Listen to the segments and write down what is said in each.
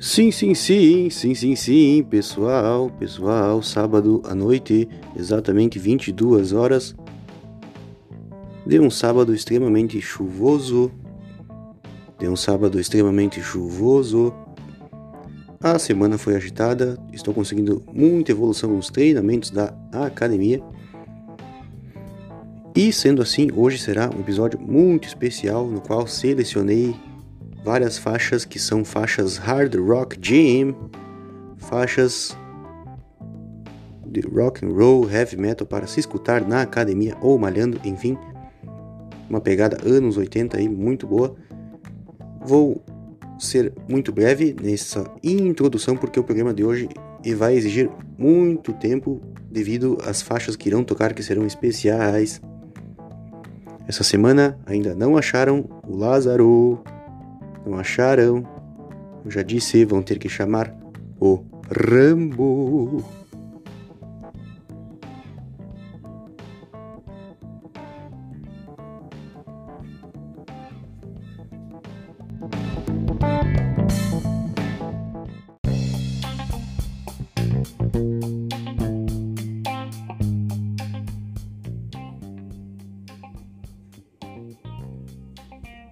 Sim, sim, sim, sim, sim, sim, pessoal, pessoal, sábado à noite, exatamente 22 horas, de um sábado extremamente chuvoso, de um sábado extremamente chuvoso. A semana foi agitada, estou conseguindo muita evolução nos treinamentos da academia. E sendo assim, hoje será um episódio muito especial no qual selecionei várias faixas que são faixas hard rock gym, faixas de rock and roll, heavy metal para se escutar na academia ou malhando, enfim, uma pegada anos 80 aí muito boa. Vou ser muito breve nessa introdução porque o programa de hoje vai exigir muito tempo devido às faixas que irão tocar que serão especiais. Essa semana ainda não acharam o Lázaro. Não acharam? Eu já disse, vão ter que chamar o Rambo.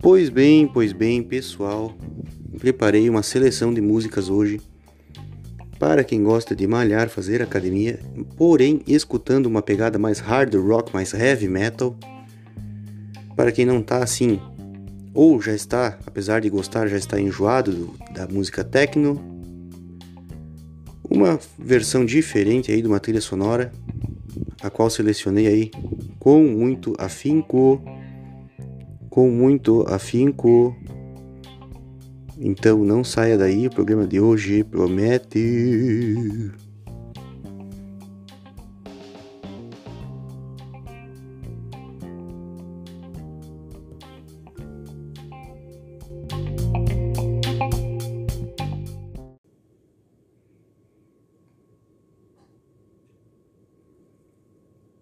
Pois bem, pois bem, pessoal, preparei uma seleção de músicas hoje para quem gosta de malhar, fazer academia, porém escutando uma pegada mais hard rock, mais heavy metal. Para quem não tá assim, ou já está, apesar de gostar, já está enjoado do, da música techno, uma versão diferente aí de uma trilha sonora, a qual selecionei aí com muito afinco com muito afinco. Então não saia daí, o programa de hoje promete.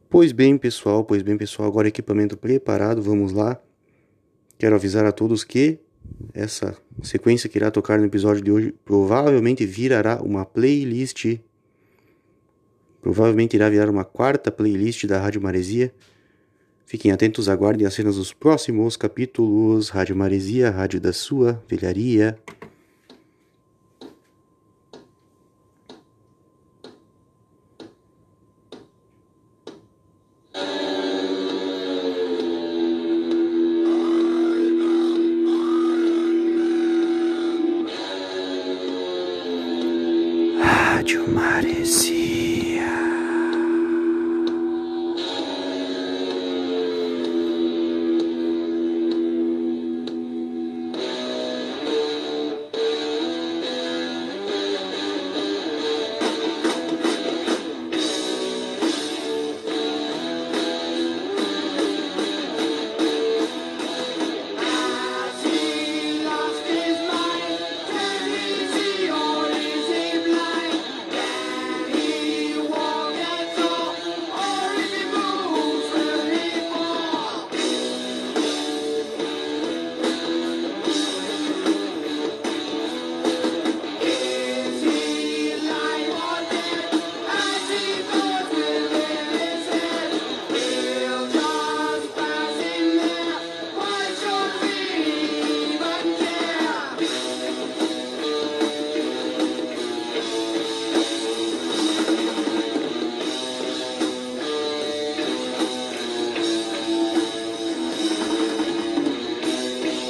Pois bem, pessoal, pois bem, pessoal, agora equipamento preparado, vamos lá. Quero avisar a todos que essa sequência que irá tocar no episódio de hoje provavelmente virará uma playlist. Provavelmente irá virar uma quarta playlist da Rádio Maresia. Fiquem atentos, aguardem as cenas dos próximos capítulos. Rádio Maresia, Rádio da Sua Velharia.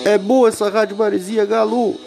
É boa essa rádio Maresia, Galo.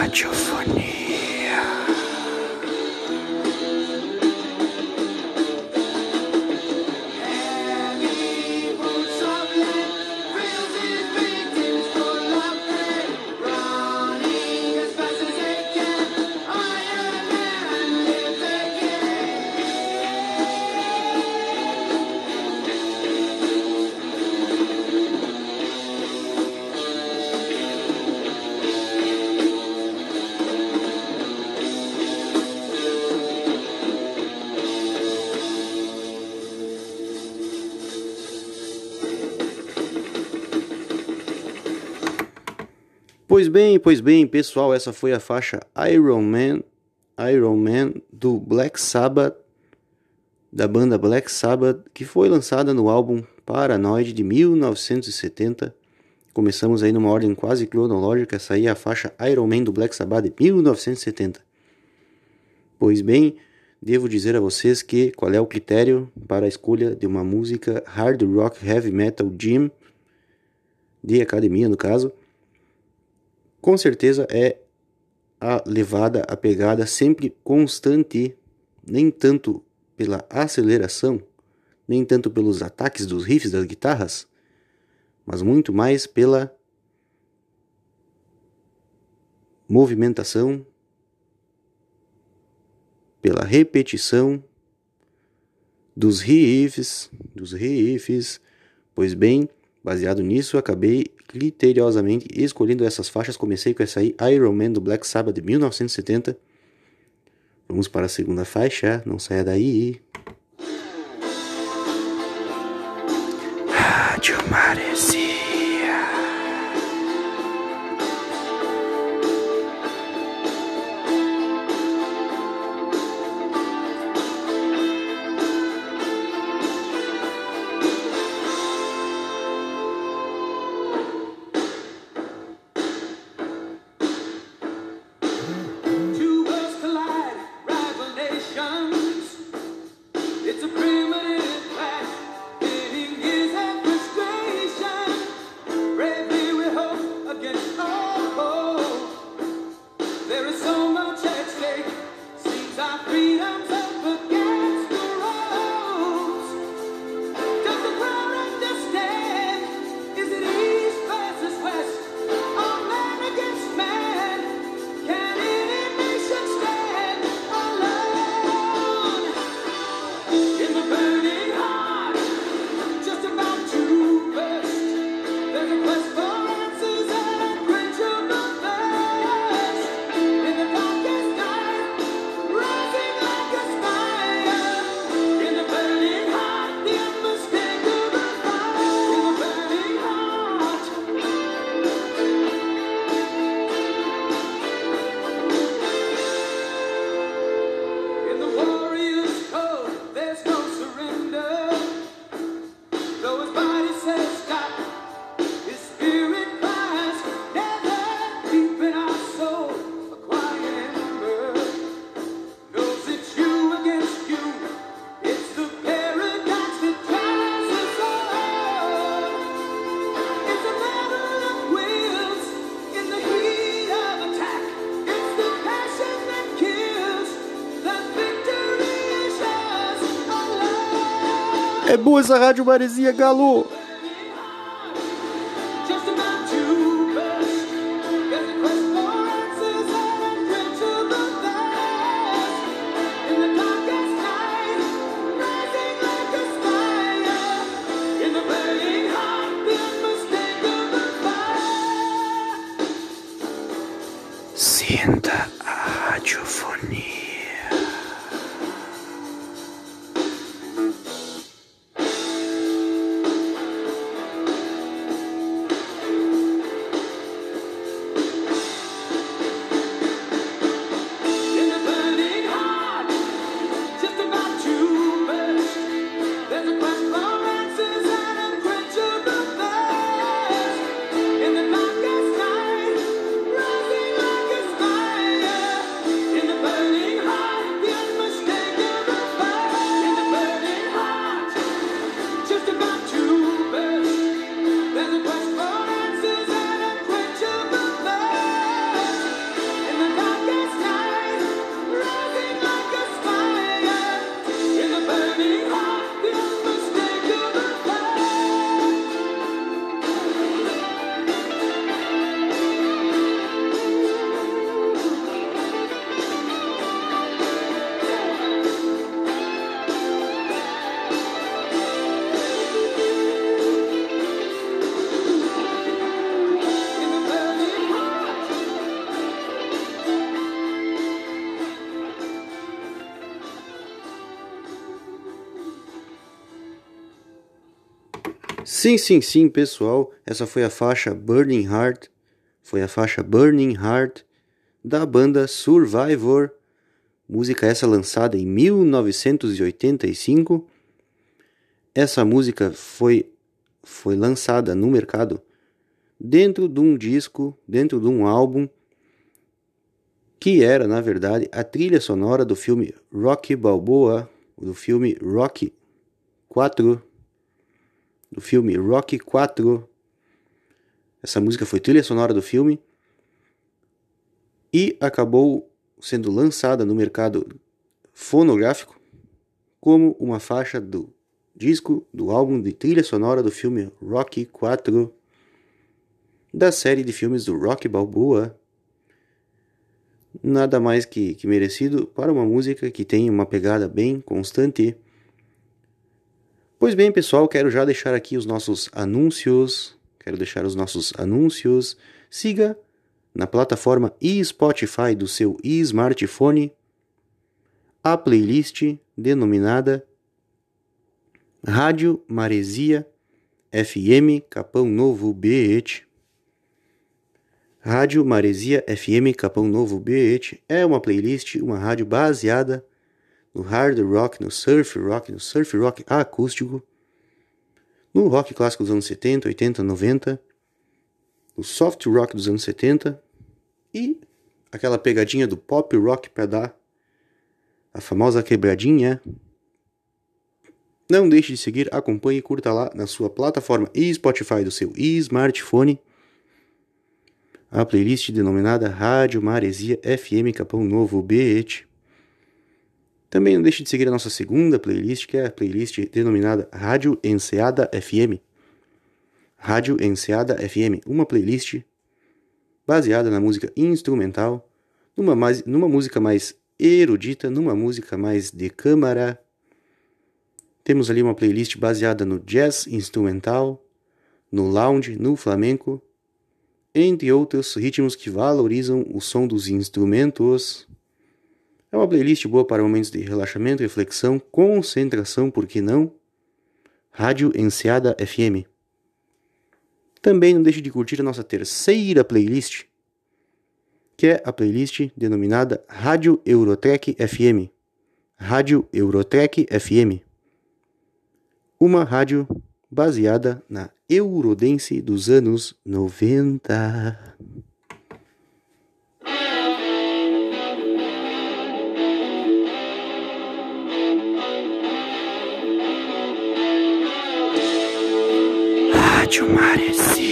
radiofonie. Pois bem, pessoal, essa foi a faixa Iron Man, Iron Man do Black Sabbath, da banda Black Sabbath, que foi lançada no álbum Paranoid de 1970. Começamos aí numa ordem quase cronológica, essa aí é a faixa Iron Man do Black Sabbath de 1970. Pois bem, devo dizer a vocês que qual é o critério para a escolha de uma música hard rock heavy metal gym de academia no caso com certeza é a levada, a pegada sempre constante, nem tanto pela aceleração, nem tanto pelos ataques dos riffs das guitarras, mas muito mais pela movimentação, pela repetição dos riffs, dos riffs. Pois bem, baseado nisso, acabei criteriosamente escolhendo essas faixas. Comecei com essa aí, Iron Man do Black Sabbath de 1970. Vamos para a segunda faixa, não saia daí. Rádio Maresia. Ouça Rádio Maresia Galo. sinta Sim, sim, sim, pessoal. Essa foi a faixa Burning Heart. Foi a faixa Burning Heart da banda Survivor. Música essa lançada em 1985. Essa música foi, foi lançada no mercado dentro de um disco, dentro de um álbum que era, na verdade, a trilha sonora do filme Rocky Balboa, do filme Rocky 4 do filme Rocky 4. Essa música foi trilha sonora do filme e acabou sendo lançada no mercado fonográfico como uma faixa do disco do álbum de trilha sonora do filme Rocky 4 da série de filmes do Rocky Balboa. Nada mais que, que merecido para uma música que tem uma pegada bem constante Pois bem, pessoal, quero já deixar aqui os nossos anúncios. Quero deixar os nossos anúncios. Siga na plataforma e Spotify do seu smartphone a playlist denominada Rádio Maresia FM Capão Novo BET. Rádio Maresia FM Capão Novo BET é uma playlist, uma rádio baseada no hard rock, no surf rock, no surf rock acústico, no rock clássico dos anos 70, 80, 90, no soft rock dos anos 70 e aquela pegadinha do pop rock para dar a famosa quebradinha. Não deixe de seguir, acompanhe e curta lá na sua plataforma e Spotify do seu smartphone a playlist denominada Rádio Maresia FM Capão Novo BET. Também não deixe de seguir a nossa segunda playlist, que é a playlist denominada Rádio Enseada FM. Rádio Enseada FM, uma playlist baseada na música instrumental, numa, mais, numa música mais erudita, numa música mais de câmara. Temos ali uma playlist baseada no jazz instrumental, no lounge, no flamenco, entre outros ritmos que valorizam o som dos instrumentos. É uma playlist boa para momentos de relaxamento, reflexão, concentração, por que não? Rádio Enseada FM. Também não deixe de curtir a nossa terceira playlist, que é a playlist denominada Rádio Eurotrek FM. Rádio Eurotrek FM. Uma rádio baseada na Eurodense dos anos 90. Rádio Maresia.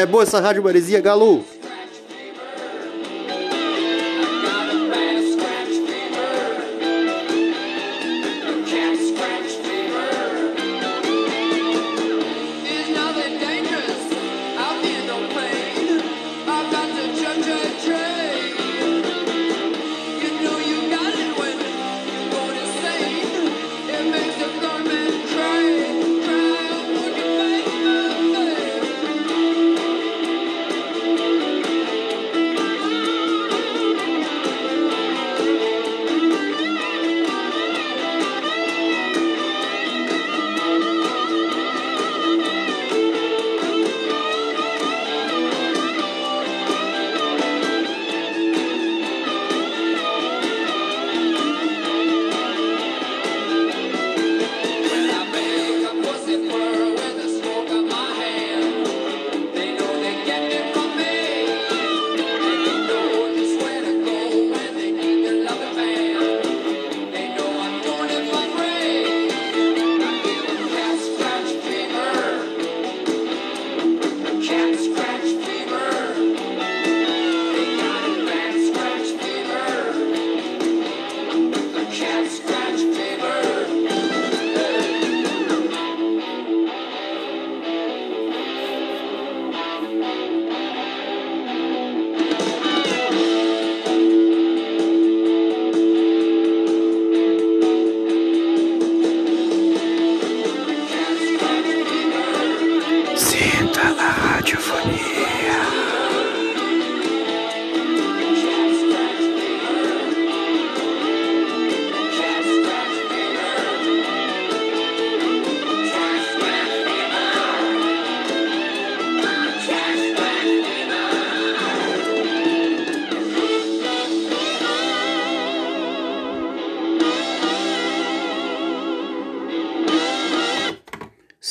É boa essa rádio Maresia, Galo?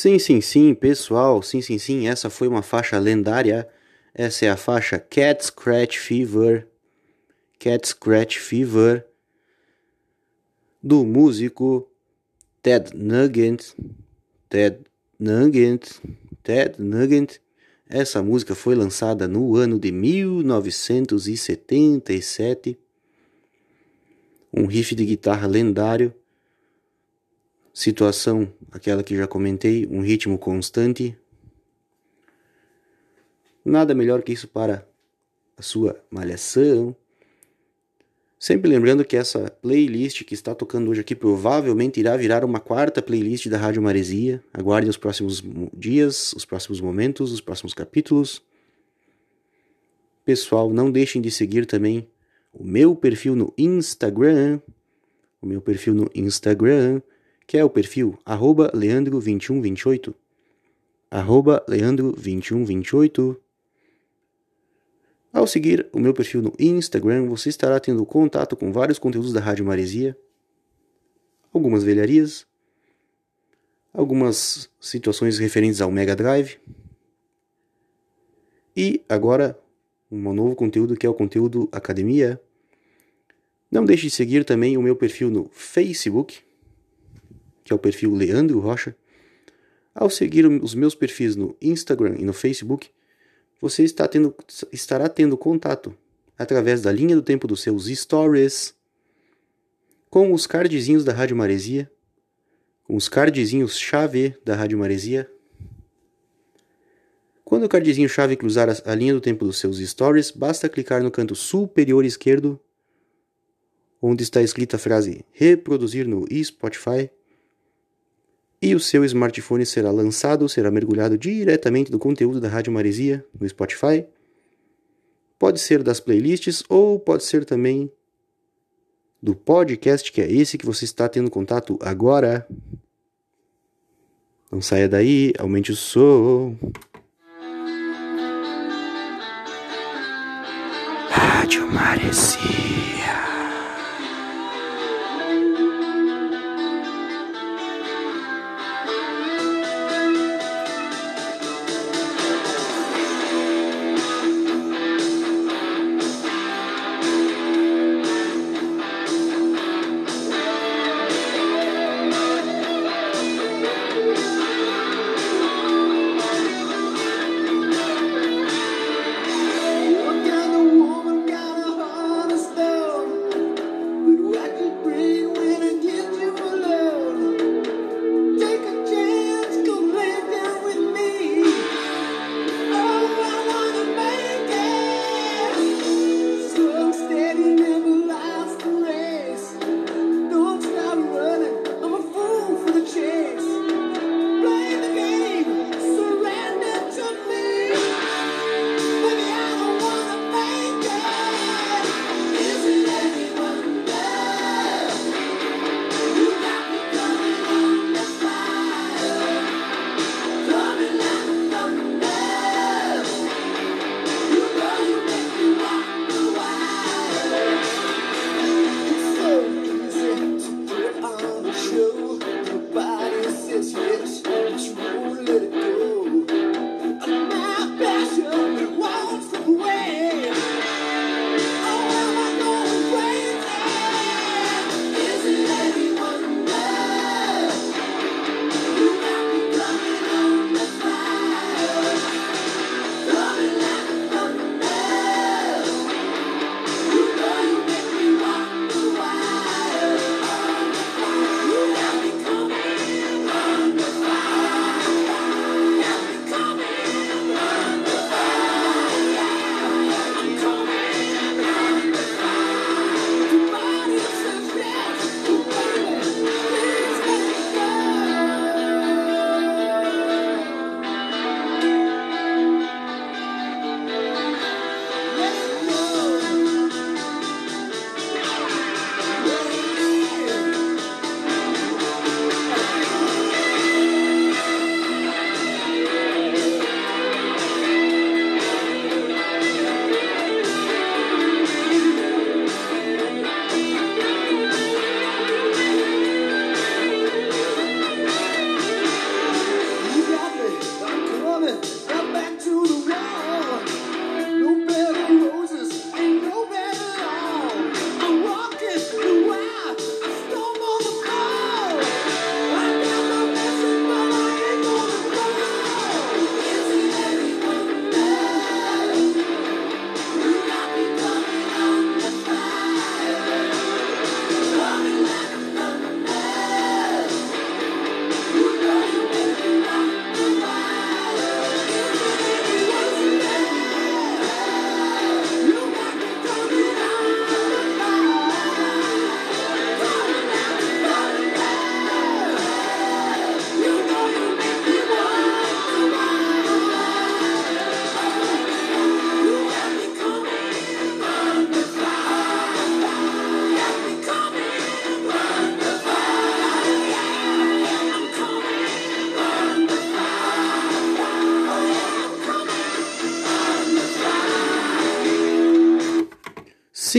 Sim, sim, sim, pessoal, sim, sim, sim, essa foi uma faixa lendária. Essa é a faixa Cat Scratch Fever. Cat Scratch Fever do músico Ted Nugent. Ted Nugent. Ted Nugent. Essa música foi lançada no ano de 1977. Um riff de guitarra lendário Situação, aquela que já comentei, um ritmo constante. Nada melhor que isso para a sua malhação. Sempre lembrando que essa playlist que está tocando hoje aqui provavelmente irá virar uma quarta playlist da Rádio Maresia. Aguardem os próximos dias, os próximos momentos, os próximos capítulos. Pessoal, não deixem de seguir também o meu perfil no Instagram. O meu perfil no Instagram que é o perfil arroba leandro2128, arroba leandro2128. Ao seguir o meu perfil no Instagram, você estará tendo contato com vários conteúdos da Rádio Maresia, algumas velharias, algumas situações referentes ao Mega Drive. E agora um novo conteúdo que é o conteúdo Academia. Não deixe de seguir também o meu perfil no Facebook, que é o perfil Leandro Rocha. Ao seguir os meus perfis no Instagram e no Facebook, você está tendo, estará tendo contato através da linha do tempo dos seus stories com os cardzinhos da Rádio Maresia, com os cardzinhos chave da Rádio Maresia. Quando o cardzinho chave cruzar a linha do tempo dos seus stories, basta clicar no canto superior esquerdo, onde está escrita a frase reproduzir no Spotify e o seu smartphone será lançado, será mergulhado diretamente no conteúdo da Rádio Maresia no Spotify. Pode ser das playlists ou pode ser também do podcast, que é esse que você está tendo contato agora. Não saia daí, aumente o som. Rádio Maresia.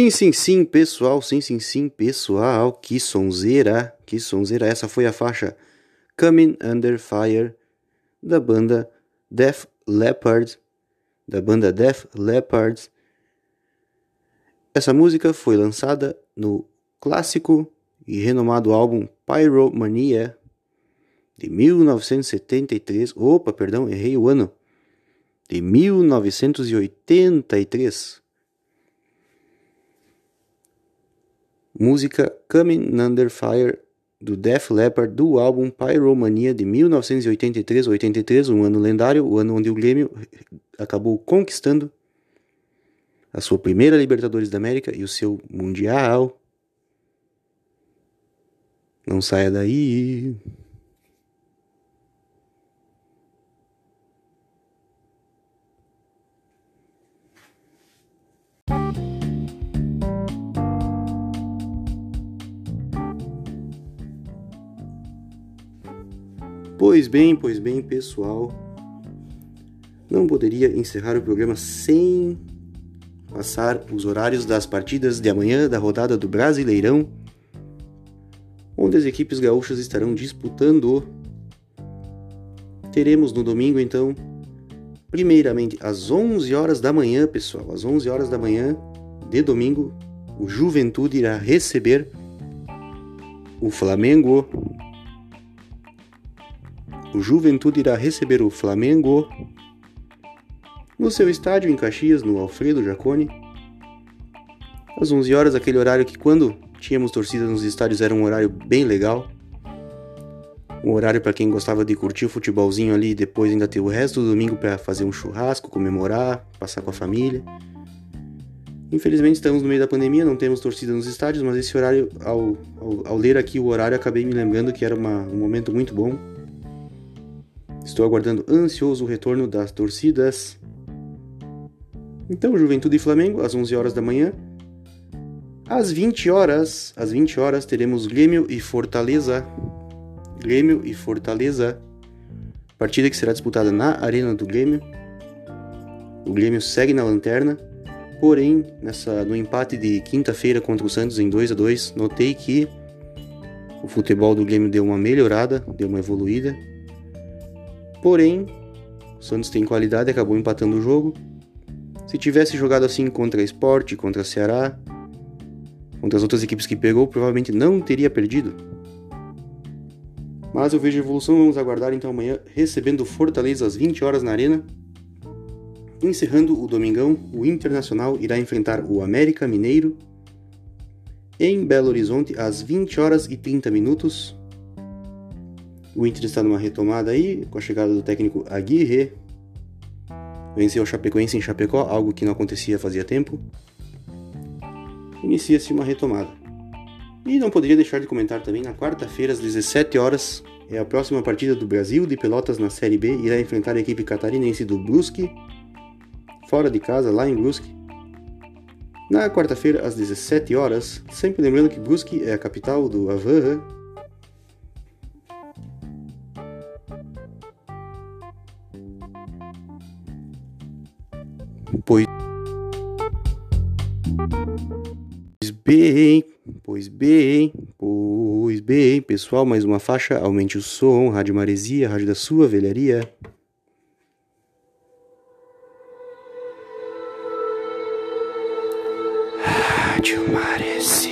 Sim, sim, sim, pessoal, sim, sim, sim, pessoal, que sonzeira, que sonzeira. Essa foi a faixa Coming Under Fire da banda Def Leppard, da banda Def Leppard. Essa música foi lançada no clássico e renomado álbum Pyromania de 1973. Opa, perdão, errei o ano. De 1983. Música Coming Under Fire do Def Leppard do álbum Pyromania de 1983-83, um ano lendário, o ano onde o Grêmio acabou conquistando a sua primeira Libertadores da América e o seu Mundial. Não saia daí. Pois bem, pois bem, pessoal. Não poderia encerrar o programa sem passar os horários das partidas de amanhã da rodada do Brasileirão, onde as equipes gaúchas estarão disputando. Teremos no domingo, então, primeiramente às 11 horas da manhã, pessoal, às 11 horas da manhã de domingo, o Juventude irá receber o Flamengo o Juventude irá receber o Flamengo no seu estádio em Caxias, no Alfredo Jaconi. Às 11 horas, aquele horário que quando tínhamos torcida nos estádios era um horário bem legal. Um horário para quem gostava de curtir o futebolzinho ali e depois ainda ter o resto do domingo para fazer um churrasco, comemorar, passar com a família. Infelizmente estamos no meio da pandemia, não temos torcida nos estádios, mas esse horário, ao, ao, ao ler aqui o horário, acabei me lembrando que era uma, um momento muito bom Estou aguardando ansioso o retorno das torcidas. Então, Juventude e Flamengo, às 11 horas da manhã. Às 20 horas, às 20 horas teremos Grêmio e Fortaleza. Grêmio e Fortaleza. Partida que será disputada na Arena do Grêmio. O Grêmio segue na lanterna. Porém, nessa, no empate de quinta-feira contra o Santos em 2 a 2 notei que o futebol do Grêmio deu uma melhorada, deu uma evoluída. Porém, o Santos tem qualidade e acabou empatando o jogo. Se tivesse jogado assim contra a Sport, contra a Ceará, contra as outras equipes que pegou, provavelmente não teria perdido. Mas eu vejo evolução, vamos aguardar então amanhã, recebendo Fortaleza às 20 horas na Arena. Encerrando o domingão, o Internacional irá enfrentar o América Mineiro em Belo Horizonte às 20 horas e 30 minutos. O Inter está numa retomada aí, com a chegada do técnico Aguirre. Venceu o Chapecoense em Chapecó, algo que não acontecia fazia tempo. Inicia-se uma retomada. E não poderia deixar de comentar também, na quarta-feira, às 17 horas, é a próxima partida do Brasil de Pelotas na Série B, irá enfrentar a equipe catarinense do Brusque, fora de casa, lá em Brusque. Na quarta-feira, às 17 horas, sempre lembrando que Brusque é a capital do Havan, Pois bem, pois bem, pois bem, pessoal, mais uma faixa, aumente o som, Rádio Maresia, Rádio da sua velharia. Rádio Maresia.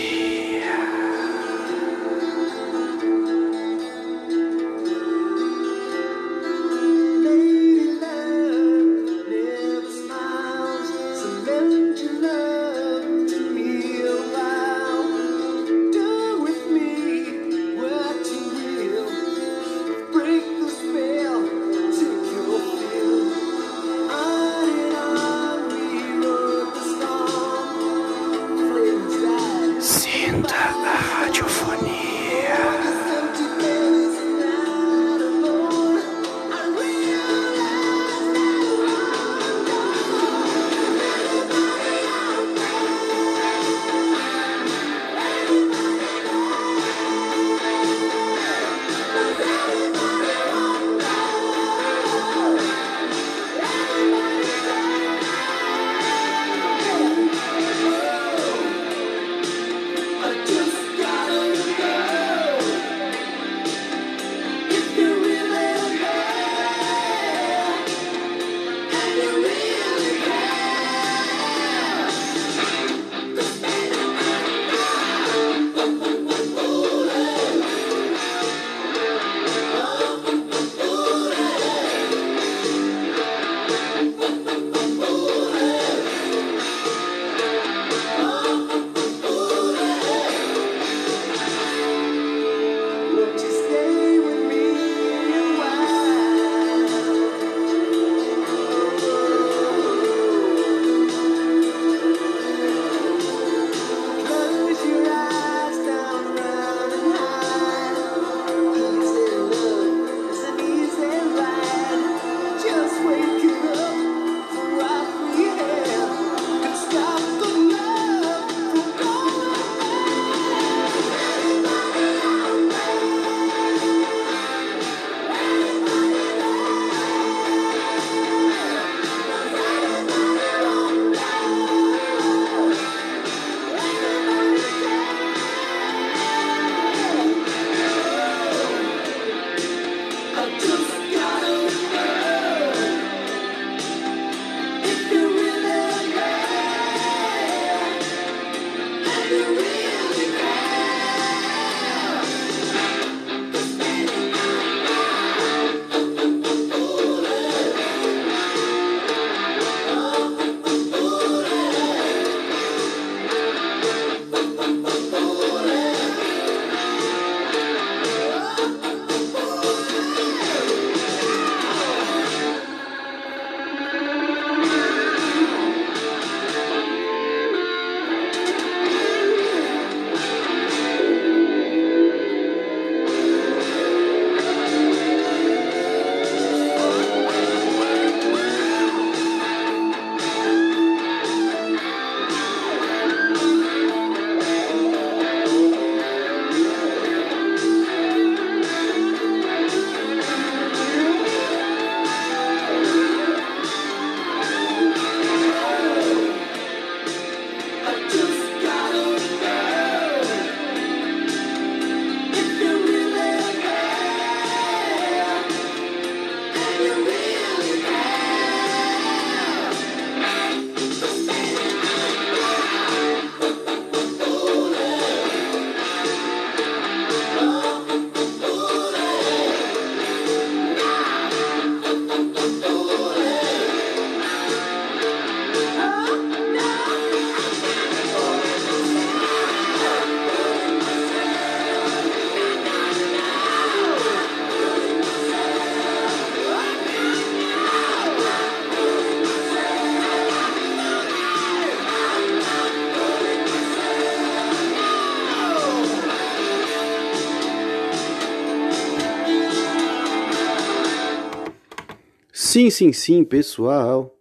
Sim, sim, sim, pessoal.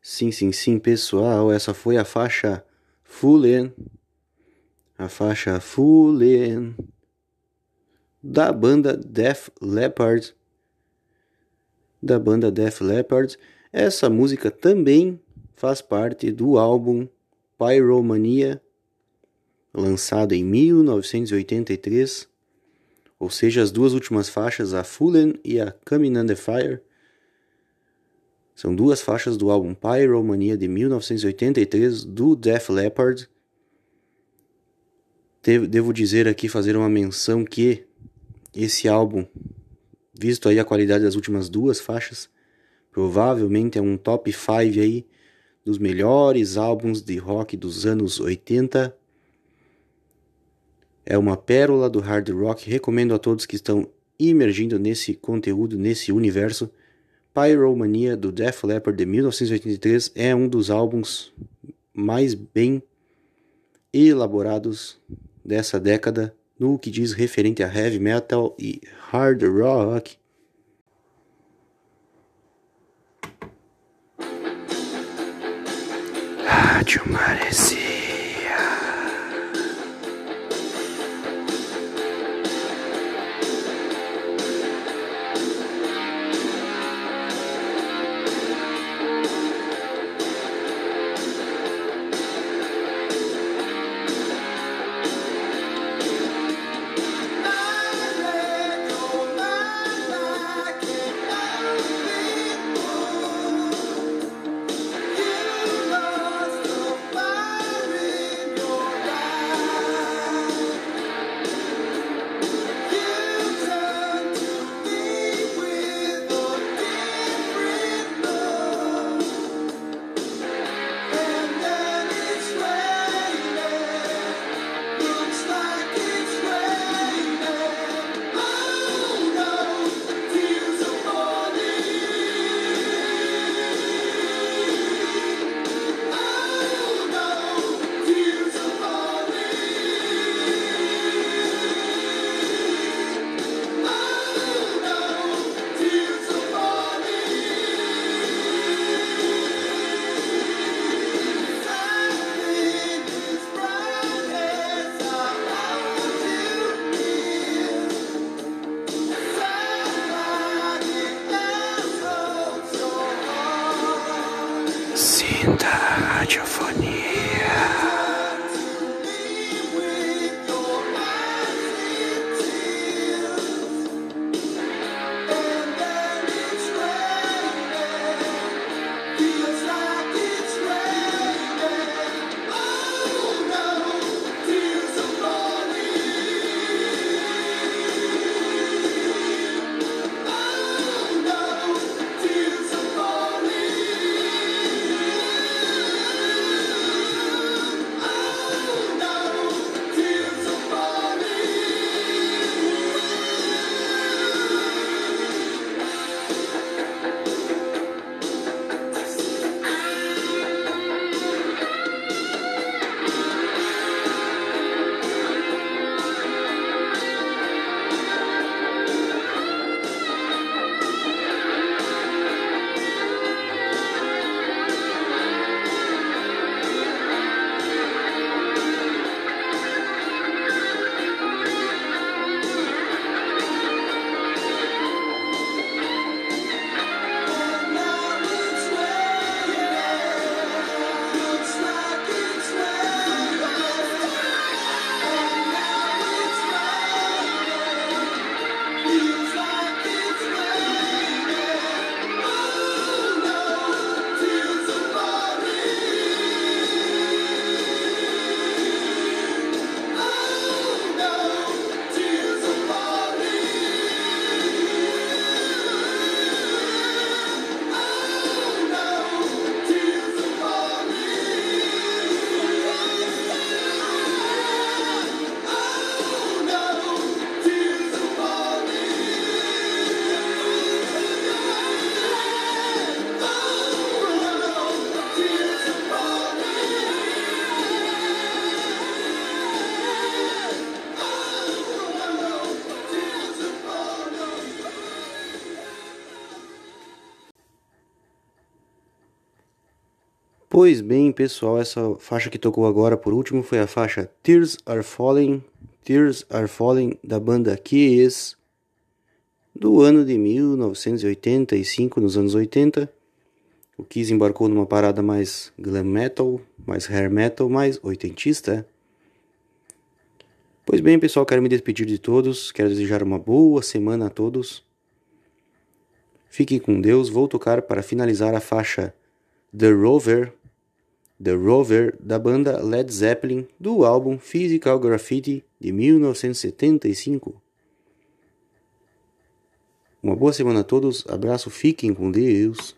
Sim, sim, sim, pessoal. Essa foi a faixa Fullen. A faixa Fullen da banda Def Leppard. Da banda Def Leppard. Essa música também faz parte do álbum Pyromania, lançado em 1983. Ou seja, as duas últimas faixas, a Fullen e a Coming Under Fire são duas faixas do álbum Pyromania de 1983 do Def Leppard. Devo dizer aqui, fazer uma menção que esse álbum, visto aí a qualidade das últimas duas faixas, provavelmente é um top 5 aí dos melhores álbuns de rock dos anos 80. É uma pérola do hard rock, recomendo a todos que estão imergindo nesse conteúdo, nesse universo. Pyromania do Def Leppard de 1983 é um dos álbuns mais bem elaborados dessa década no que diz referente a heavy metal e hard rock. Rádio Maresia. Pois bem, pessoal, essa faixa que tocou agora por último foi a faixa Tears Are Falling, Tears Are Falling da banda Kiss do ano de 1985, nos anos 80. O Kiss embarcou numa parada mais glam metal, mais hair metal, mais oitentista. Pois bem, pessoal, quero me despedir de todos, quero desejar uma boa semana a todos. Fiquem com Deus, vou tocar para finalizar a faixa The Rover, The Rover da banda Led Zeppelin do álbum Physical Graffiti de 1975. Uma boa semana a todos, abraço, fiquem com Deus.